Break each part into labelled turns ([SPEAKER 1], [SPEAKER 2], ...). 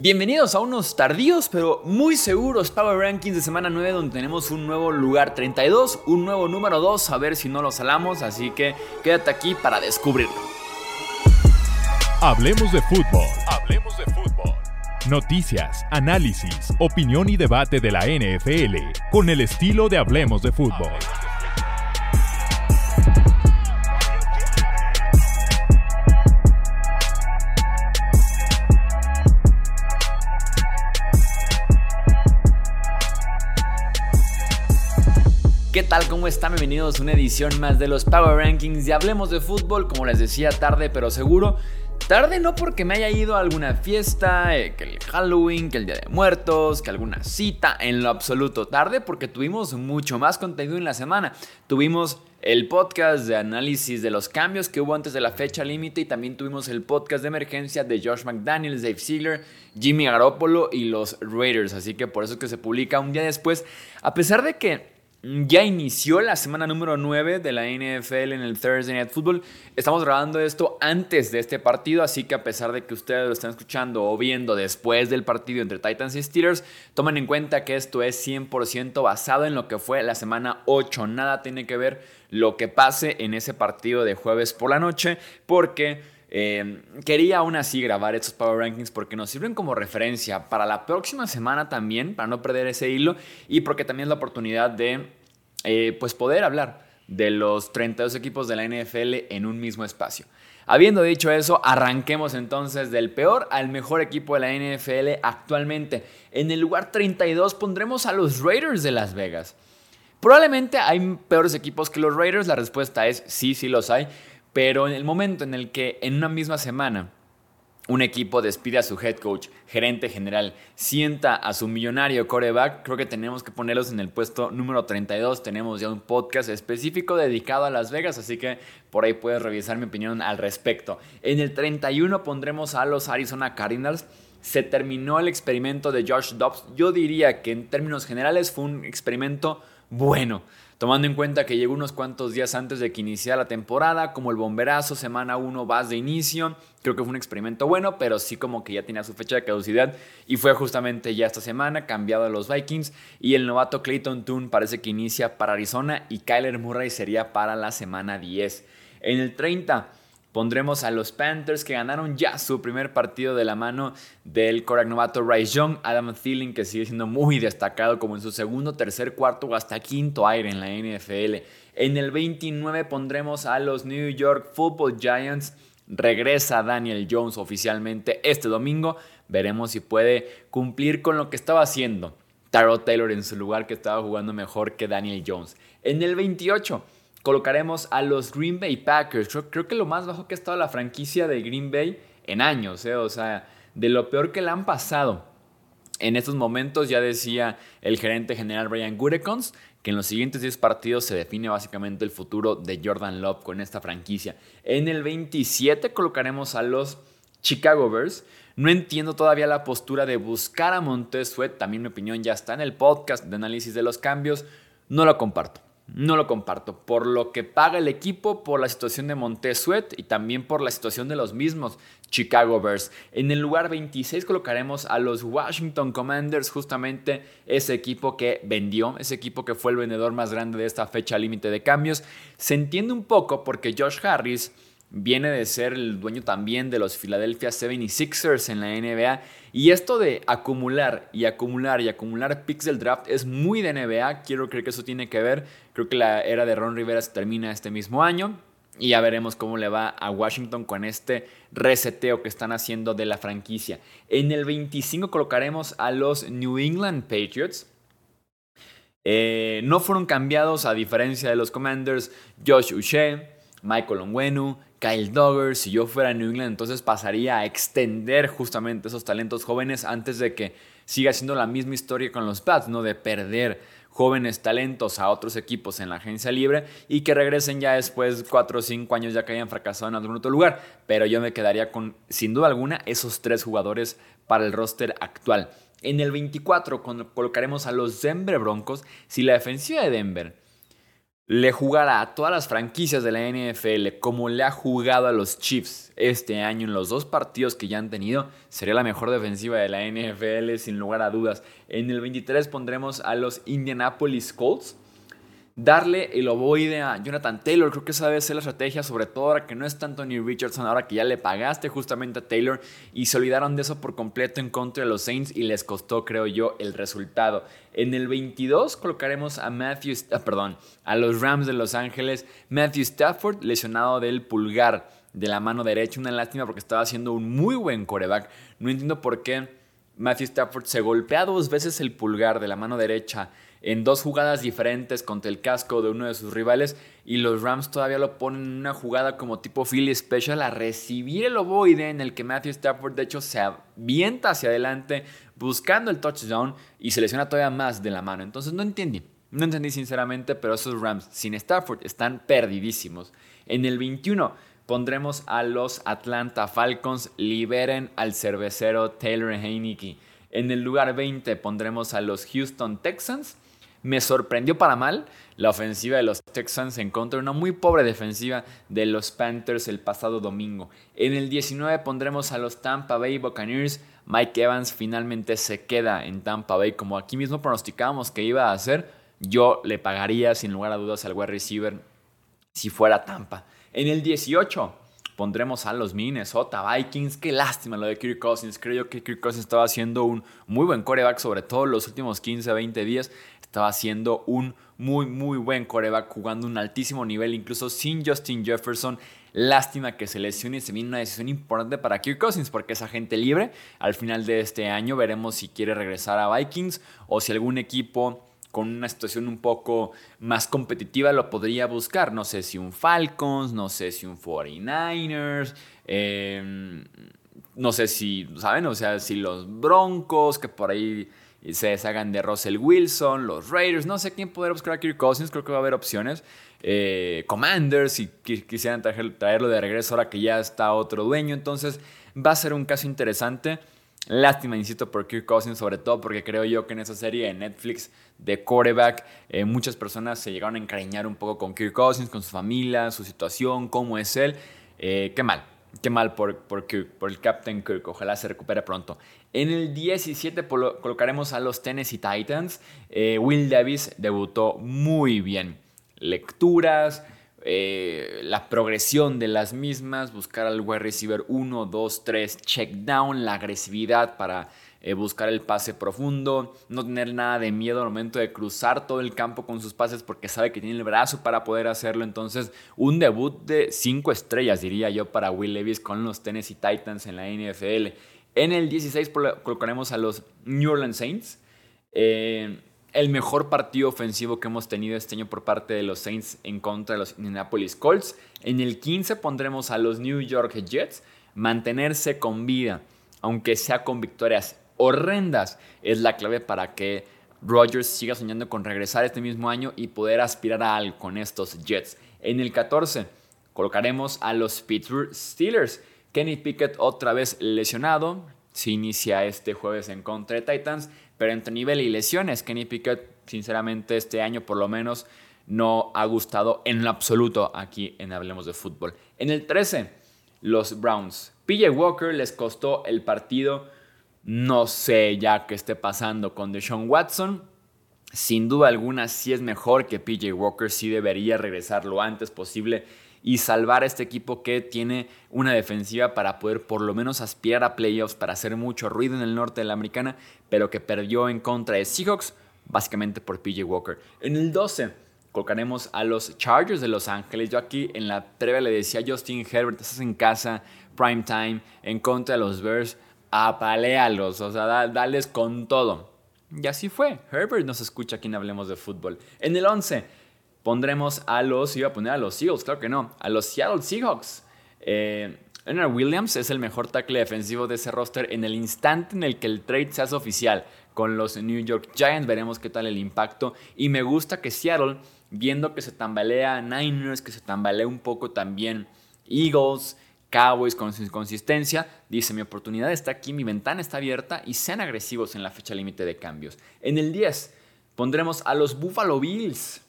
[SPEAKER 1] Bienvenidos a unos tardíos pero muy seguros Power Rankings de semana 9 donde tenemos un nuevo lugar 32, un nuevo número 2, a ver si no lo salamos, así que quédate aquí para descubrirlo.
[SPEAKER 2] Hablemos de fútbol. Hablemos de fútbol. Noticias, análisis, opinión y debate de la NFL con el estilo de Hablemos de fútbol.
[SPEAKER 1] ¿Qué ¿Cómo están? Bienvenidos a una edición más de los Power Rankings y hablemos de fútbol, como les decía, tarde pero seguro. Tarde no porque me haya ido a alguna fiesta, eh, que el Halloween, que el Día de Muertos, que alguna cita, en lo absoluto. Tarde porque tuvimos mucho más contenido en la semana. Tuvimos el podcast de análisis de los cambios que hubo antes de la fecha límite y también tuvimos el podcast de emergencia de Josh McDaniels, Dave Ziegler, Jimmy Garoppolo y los Raiders. Así que por eso es que se publica un día después. A pesar de que ya inició la semana número 9 de la NFL en el Thursday Night Football. Estamos grabando esto antes de este partido, así que a pesar de que ustedes lo están escuchando o viendo después del partido entre Titans y Steelers, tomen en cuenta que esto es 100% basado en lo que fue la semana 8. Nada tiene que ver lo que pase en ese partido de jueves por la noche, porque eh, quería aún así grabar estos Power Rankings porque nos sirven como referencia para la próxima semana también, para no perder ese hilo y porque también es la oportunidad de eh, pues poder hablar de los 32 equipos de la NFL en un mismo espacio. Habiendo dicho eso, arranquemos entonces del peor al mejor equipo de la NFL actualmente. En el lugar 32 pondremos a los Raiders de Las Vegas. Probablemente hay peores equipos que los Raiders, la respuesta es sí, sí los hay, pero en el momento en el que en una misma semana un equipo despide a su head coach, gerente general, sienta a su millonario coreback, creo que tenemos que ponerlos en el puesto número 32. Tenemos ya un podcast específico dedicado a Las Vegas, así que por ahí puedes revisar mi opinión al respecto. En el 31 pondremos a los Arizona Cardinals. Se terminó el experimento de Josh Dobbs. Yo diría que en términos generales fue un experimento bueno tomando en cuenta que llegó unos cuantos días antes de que iniciara la temporada, como el bomberazo, semana 1 vas de inicio, creo que fue un experimento bueno, pero sí como que ya tenía su fecha de caducidad y fue justamente ya esta semana cambiado a los Vikings y el novato Clayton Toon parece que inicia para Arizona y Kyler Murray sería para la semana 10. En el 30 Pondremos a los Panthers que ganaron ya su primer partido de la mano del Korak novato Rice Young, Adam Thielen que sigue siendo muy destacado como en su segundo, tercer, cuarto o hasta quinto aire en la NFL. En el 29 pondremos a los New York Football Giants. Regresa Daniel Jones oficialmente este domingo. Veremos si puede cumplir con lo que estaba haciendo Taro Taylor en su lugar que estaba jugando mejor que Daniel Jones. En el 28 colocaremos a los Green Bay Packers. Creo, que lo más bajo que ha estado la franquicia de Green Bay en años, ¿eh? o sea, de lo peor que le han pasado. En estos momentos ya decía el gerente general Brian Gurekons que en los siguientes 10 partidos se define básicamente el futuro de Jordan Love con esta franquicia. En el 27 colocaremos a los Chicago Bears. No entiendo todavía la postura de buscar a Montez Sweat. También mi opinión ya está en el podcast de análisis de los cambios. No lo comparto no lo comparto. Por lo que paga el equipo, por la situación de Montesuet y también por la situación de los mismos Chicago Bears. En el lugar 26 colocaremos a los Washington Commanders, justamente ese equipo que vendió, ese equipo que fue el vendedor más grande de esta fecha límite de cambios. Se entiende un poco porque Josh Harris viene de ser el dueño también de los Philadelphia 76ers en la NBA. Y esto de acumular y acumular y acumular picks del draft es muy de NBA. Quiero creer que eso tiene que ver. Creo que la era de Ron Rivera se termina este mismo año. Y ya veremos cómo le va a Washington con este reseteo que están haciendo de la franquicia. En el 25 colocaremos a los New England Patriots. Eh, no fueron cambiados a diferencia de los Commanders. Josh Uche, Michael Onwenu, Kyle Dogger, si yo fuera New England, entonces pasaría a extender justamente esos talentos jóvenes antes de que siga siendo la misma historia con los Pats, ¿no? De perder jóvenes talentos a otros equipos en la agencia libre y que regresen ya después 4 o 5 años ya que hayan fracasado en algún otro lugar. Pero yo me quedaría con, sin duda alguna, esos tres jugadores para el roster actual. En el 24 colocaremos a los Denver Broncos. Si la defensiva de Denver le jugara a todas las franquicias de la NFL como le ha jugado a los Chiefs este año en los dos partidos que ya han tenido, sería la mejor defensiva de la NFL sin lugar a dudas. En el 23 pondremos a los Indianapolis Colts darle el ovoide a Jonathan Taylor. Creo que esa debe ser la estrategia, sobre todo ahora que no está Anthony Richardson, ahora que ya le pagaste justamente a Taylor y se olvidaron de eso por completo en contra de los Saints y les costó, creo yo, el resultado. En el 22 colocaremos a Matthew, ah, perdón, a los Rams de Los Ángeles, Matthew Stafford lesionado del pulgar de la mano derecha, una lástima porque estaba haciendo un muy buen coreback. No entiendo por qué Matthew Stafford se golpea dos veces el pulgar de la mano derecha en dos jugadas diferentes contra el casco de uno de sus rivales y los Rams todavía lo ponen en una jugada como tipo Philly Special a recibir el ovoide en el que Matthew Stafford de hecho se avienta hacia adelante buscando el touchdown y se lesiona todavía más de la mano. Entonces no entendí, no entendí sinceramente, pero esos Rams sin Stafford están perdidísimos. En el 21 pondremos a los Atlanta Falcons, liberen al cervecero Taylor Heineke. En el lugar 20 pondremos a los Houston Texans me sorprendió para mal la ofensiva de los Texans en contra de una muy pobre defensiva de los Panthers el pasado domingo. En el 19 pondremos a los Tampa Bay Buccaneers. Mike Evans finalmente se queda en Tampa Bay como aquí mismo pronosticábamos que iba a hacer. Yo le pagaría sin lugar a dudas al wide receiver si fuera Tampa. En el 18 pondremos a los Minnesota Vikings. Qué lástima lo de Kirk Cousins. Creo que Kirk Cousins estaba haciendo un muy buen coreback, sobre todo los últimos 15, 20 días. Estaba haciendo un muy, muy buen coreback, jugando un altísimo nivel, incluso sin Justin Jefferson. Lástima que se lesione y se viene una decisión importante para Kirk Cousins porque es agente libre. Al final de este año veremos si quiere regresar a Vikings o si algún equipo con una situación un poco más competitiva lo podría buscar. No sé si un Falcons, no sé si un 49ers, em, no sé si, ¿saben? O sea, si los Broncos, que por ahí se deshagan de Russell Wilson, los Raiders, no sé quién podría buscar a Kirk Cousins, creo que va a haber opciones. Eh, Commanders, si quisieran traerlo de regreso ahora que ya está otro dueño, entonces va a ser un caso interesante. Lástima, insisto, por Kirk Cousins, sobre todo porque creo yo que en esa serie de Netflix de quarterback, eh, muchas personas se llegaron a encariñar un poco con Kirk Cousins, con su familia, su situación, cómo es él. Eh, qué mal, Qué mal por, por, por el Captain Kirk. Ojalá se recupere pronto. En el 17 colocaremos a los Tennessee Titans. Eh, Will Davis debutó muy bien. Lecturas, eh, la progresión de las mismas, buscar al wide receiver 1, 2, 3, check down, la agresividad para eh, buscar el pase profundo, no tener nada de miedo al momento de cruzar todo el campo con sus pases porque sabe que tiene el brazo para poder hacerlo. Entonces, un debut de 5 estrellas, diría yo, para Will Levis con los Tennessee Titans en la NFL. En el 16 colocaremos a los New Orleans Saints. Eh, el mejor partido ofensivo que hemos tenido este año por parte de los Saints en contra de los Indianapolis Colts. En el 15 pondremos a los New York Jets. Mantenerse con vida, aunque sea con victorias horrendas es la clave para que Rodgers siga soñando con regresar este mismo año y poder aspirar a algo con estos Jets. En el 14 colocaremos a los Pittsburgh Steelers. Kenny Pickett otra vez lesionado. Se inicia este jueves en contra de Titans, pero entre nivel y lesiones, Kenny Pickett, sinceramente, este año por lo menos no ha gustado en lo absoluto aquí en Hablemos de Fútbol. En el 13, los Browns. PJ Walker les costó el partido no sé ya qué esté pasando con Deshaun Watson. Sin duda alguna, sí es mejor que PJ Walker, sí debería regresar lo antes posible y salvar a este equipo que tiene una defensiva para poder por lo menos aspirar a playoffs, para hacer mucho ruido en el norte de la americana, pero que perdió en contra de Seahawks, básicamente por PJ Walker. En el 12 colocaremos a los Chargers de Los Ángeles. Yo aquí en la previa le decía a Justin Herbert, estás en casa, prime time, en contra de los Bears apalealos, o sea, dales con todo. Y así fue. Herbert nos escucha aquí en Hablemos de Fútbol. En el 11 pondremos a los, iba a poner a los Eagles, claro que no, a los Seattle Seahawks. Eh, Leonard Williams es el mejor tackle defensivo de ese roster en el instante en el que el trade se hace oficial con los New York Giants. Veremos qué tal el impacto. Y me gusta que Seattle, viendo que se tambalea Niners, que se tambalea un poco también Eagles, Cowboys con su consistencia, dice mi oportunidad está aquí, mi ventana está abierta y sean agresivos en la fecha límite de cambios. En el 10 pondremos a los Buffalo Bills.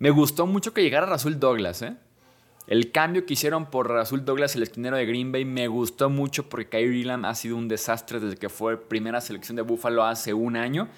[SPEAKER 1] Me gustó mucho que llegara Rasul Douglas, ¿eh? El cambio que hicieron por Rasul Douglas, el esquinero de Green Bay, me gustó mucho porque Kyrie Elam ha sido un desastre desde que fue primera selección de Buffalo hace un año.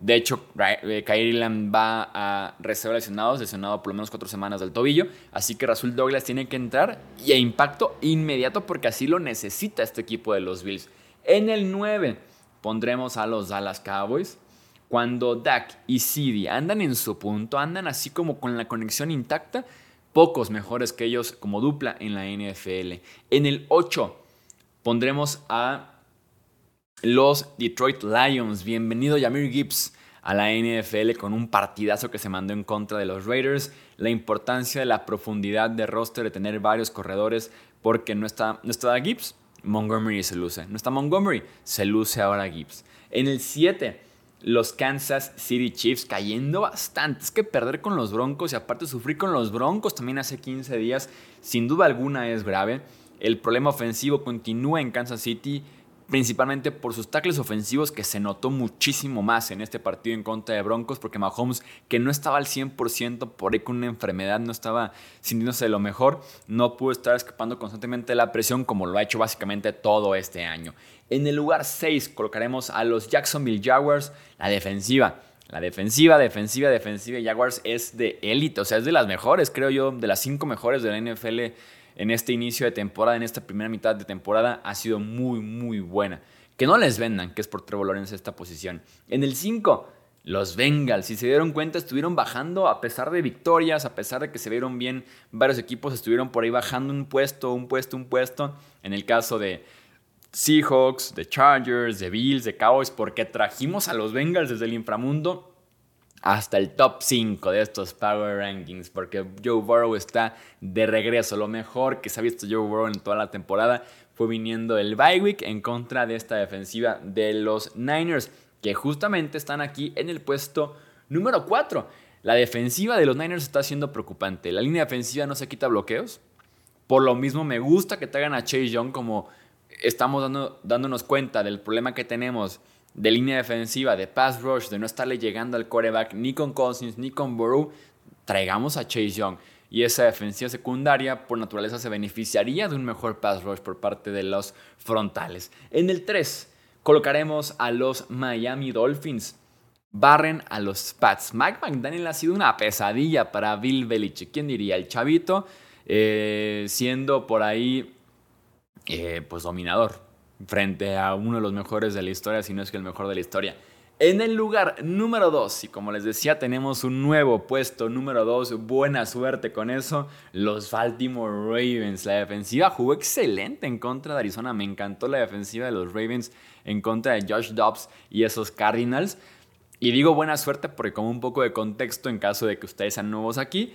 [SPEAKER 1] De hecho, eh, Kyrie Elam va a reserva lesionados, lesionado por lo menos cuatro semanas del tobillo. Así que Rasul Douglas tiene que entrar y a impacto inmediato porque así lo necesita este equipo de los Bills. En el 9 pondremos a los Dallas Cowboys. Cuando Dak y CD andan en su punto, andan así como con la conexión intacta, pocos mejores que ellos como dupla en la NFL. En el 8 pondremos a los Detroit Lions. Bienvenido Yamir Gibbs a la NFL con un partidazo que se mandó en contra de los Raiders. La importancia de la profundidad de roster, de tener varios corredores, porque no está, no está Gibbs, Montgomery se luce. No está Montgomery, se luce ahora Gibbs. En el 7 los Kansas City Chiefs cayendo bastante. Es que perder con los Broncos y aparte sufrir con los Broncos también hace 15 días, sin duda alguna es grave. El problema ofensivo continúa en Kansas City principalmente por sus tackles ofensivos que se notó muchísimo más en este partido en contra de Broncos, porque Mahomes, que no estaba al 100% por ahí con una enfermedad, no estaba sintiéndose de lo mejor, no pudo estar escapando constantemente de la presión como lo ha hecho básicamente todo este año. En el lugar 6 colocaremos a los Jacksonville Jaguars, la defensiva. La defensiva, defensiva, defensiva de Jaguars es de élite, o sea, es de las mejores, creo yo, de las cinco mejores de la NFL en este inicio de temporada, en esta primera mitad de temporada, ha sido muy, muy buena. Que no les vendan, que es por Trevor Lawrence esta posición. En el 5, los Bengals, si se dieron cuenta, estuvieron bajando a pesar de victorias, a pesar de que se vieron bien varios equipos, estuvieron por ahí bajando un puesto, un puesto, un puesto. En el caso de Seahawks, de Chargers, de Bills, de Cowboys, porque trajimos a los Bengals desde el inframundo hasta el top 5 de estos Power Rankings, porque Joe Burrow está de regreso. Lo mejor que se ha visto Joe Burrow en toda la temporada fue viniendo el bye week en contra de esta defensiva de los Niners, que justamente están aquí en el puesto número 4. La defensiva de los Niners está siendo preocupante. La línea defensiva no se quita bloqueos. Por lo mismo me gusta que traigan a Chase Young como estamos dando, dándonos cuenta del problema que tenemos de línea defensiva, de pass rush, de no estarle llegando al quarterback ni con Cousins ni con Burrow, traigamos a Chase Young. Y esa defensiva secundaria, por naturaleza, se beneficiaría de un mejor pass rush por parte de los frontales. En el 3, colocaremos a los Miami Dolphins. Barren a los Pats. Mike McDaniel ha sido una pesadilla para Bill Belichick. ¿Quién diría? El chavito, eh, siendo por ahí, eh, pues dominador frente a uno de los mejores de la historia, si no es que el mejor de la historia. En el lugar número 2, y como les decía, tenemos un nuevo puesto número 2, buena suerte con eso, los Baltimore Ravens. La defensiva jugó excelente en contra de Arizona, me encantó la defensiva de los Ravens en contra de Josh Dobbs y esos Cardinals. Y digo buena suerte porque como un poco de contexto en caso de que ustedes sean nuevos aquí,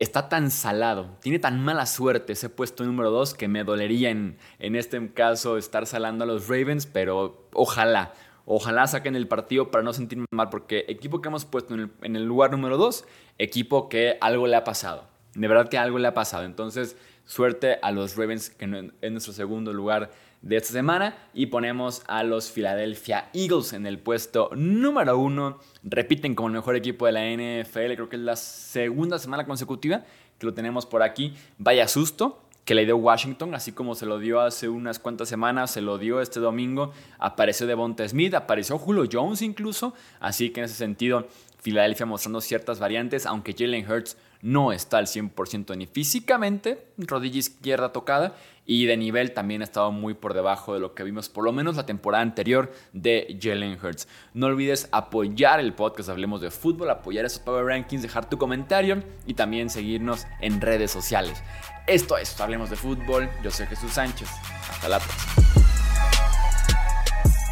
[SPEAKER 1] está tan salado, tiene tan mala suerte ese puesto número 2 que me dolería en, en este caso estar salando a los Ravens, pero ojalá, ojalá saquen el partido para no sentirme mal, porque equipo que hemos puesto en el, en lugar número 2, equipo que algo le ha pasado, de verdad que algo le ha pasado, entonces suerte a los Ravens que en nuestro segundo lugar de esta semana y ponemos a los Philadelphia Eagles en el puesto número uno. Repiten como el mejor equipo de la NFL, creo que es la segunda semana consecutiva que lo tenemos por aquí. Vaya susto que le dio Washington, así como se lo dio hace unas cuantas semanas, se lo dio este domingo, apareció Devonta Smith, apareció Julio Jones incluso, así que en ese sentido Philadelphia mostrando ciertas variantes, aunque Jalen Hurts no está al 100% ni físicamente, rodilla izquierda tocada, y de nivel también ha estado muy por debajo de lo que vimos por lo menos la temporada anterior de Jalen Hurts. No olvides apoyar el podcast Hablemos de Fútbol, apoyar esos Power Rankings, dejar tu comentario y también seguirnos en redes sociales. Esto es Hablemos de Fútbol, yo soy Jesús Sánchez, hasta la próxima.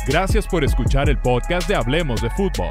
[SPEAKER 2] Gracias por escuchar el podcast de Hablemos de Fútbol.